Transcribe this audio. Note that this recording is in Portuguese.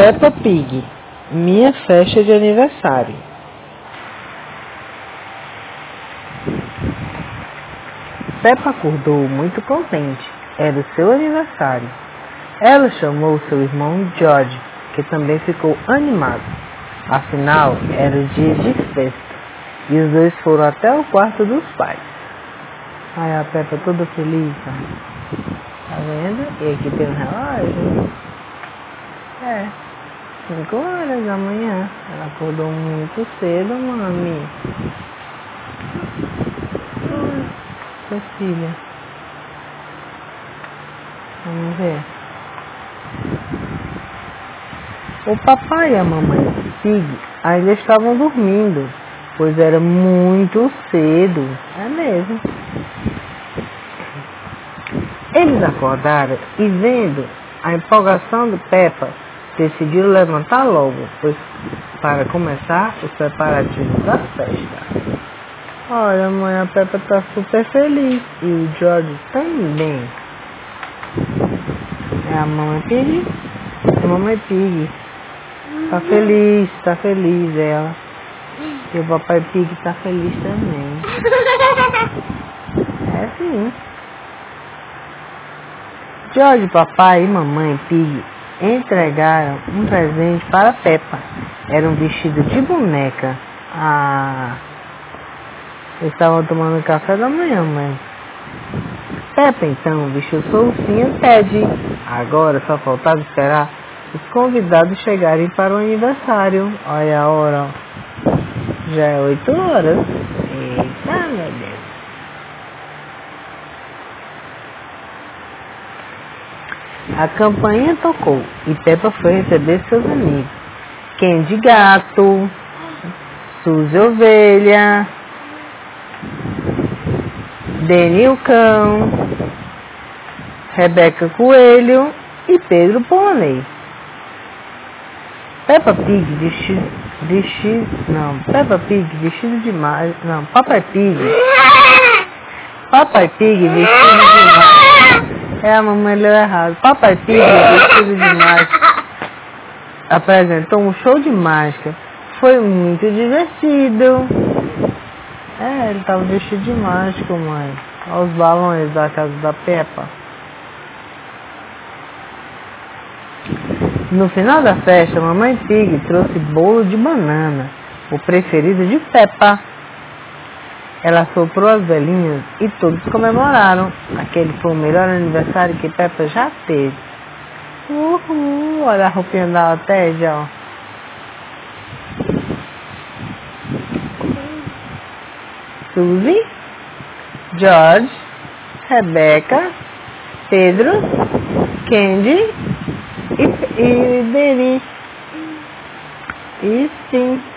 Peppa Pig, minha festa de aniversário. Peppa acordou muito contente. Era o seu aniversário. Ela chamou seu irmão George, que também ficou animado. Afinal, era o dia de festa. E os dois foram até o quarto dos pais. Ai, a Peppa toda feliz. Tá, tá vendo? E aqui tem um relógio. É. 5 horas da manhã. Ela acordou muito cedo, mami. Oi, filha. Vamos ver. O papai e a mamãe Pig ainda estavam dormindo, pois era muito cedo. É mesmo. Eles acordaram e vendo a empolgação do Peppa, decidiram levantar logo, pois para começar os preparativos da festa. Olha, mãe, a Peppa tá super feliz e o George também. É a mamãe Pig? É a mamãe Pig. Tá feliz, tá feliz ela. E o papai Pig tá feliz também. É sim. George, papai e mamãe Pig entregaram um presente para Peppa. Era um vestido de boneca. Ah, estavam tomando café da manhã, mãe. Peppa então vestiu sua ursinha Ted. Agora só faltava esperar os convidados chegarem para o aniversário. Olha a hora. Já é oito horas. Eita, meu A campanha tocou e Peppa foi receber seus amigos. Candy Gato, Suzy Ovelha, Deni o Cão, Rebeca Coelho e Pedro Pônei. Peppa Pig vestido, vestido, não, Peppa Pig vestido de não, Papai Pig, Papai Pig vestido de é a mamãe leu errado, Papai Pig vestido de mágica, apresentou um show de mágica, foi muito divertido, é, ele tava vestido de mágico, mãe, olha os balões da casa da Peppa. No final da festa, a mamãe Pig trouxe bolo de banana, o preferido de Peppa. Ela soprou as velhinhas e todos comemoraram. Aquele foi o melhor aniversário que Peppa já teve. Uhul, olha a roupinha da Ted, ó. Suzy, George, Rebecca, Pedro, Candy e, e. E sim.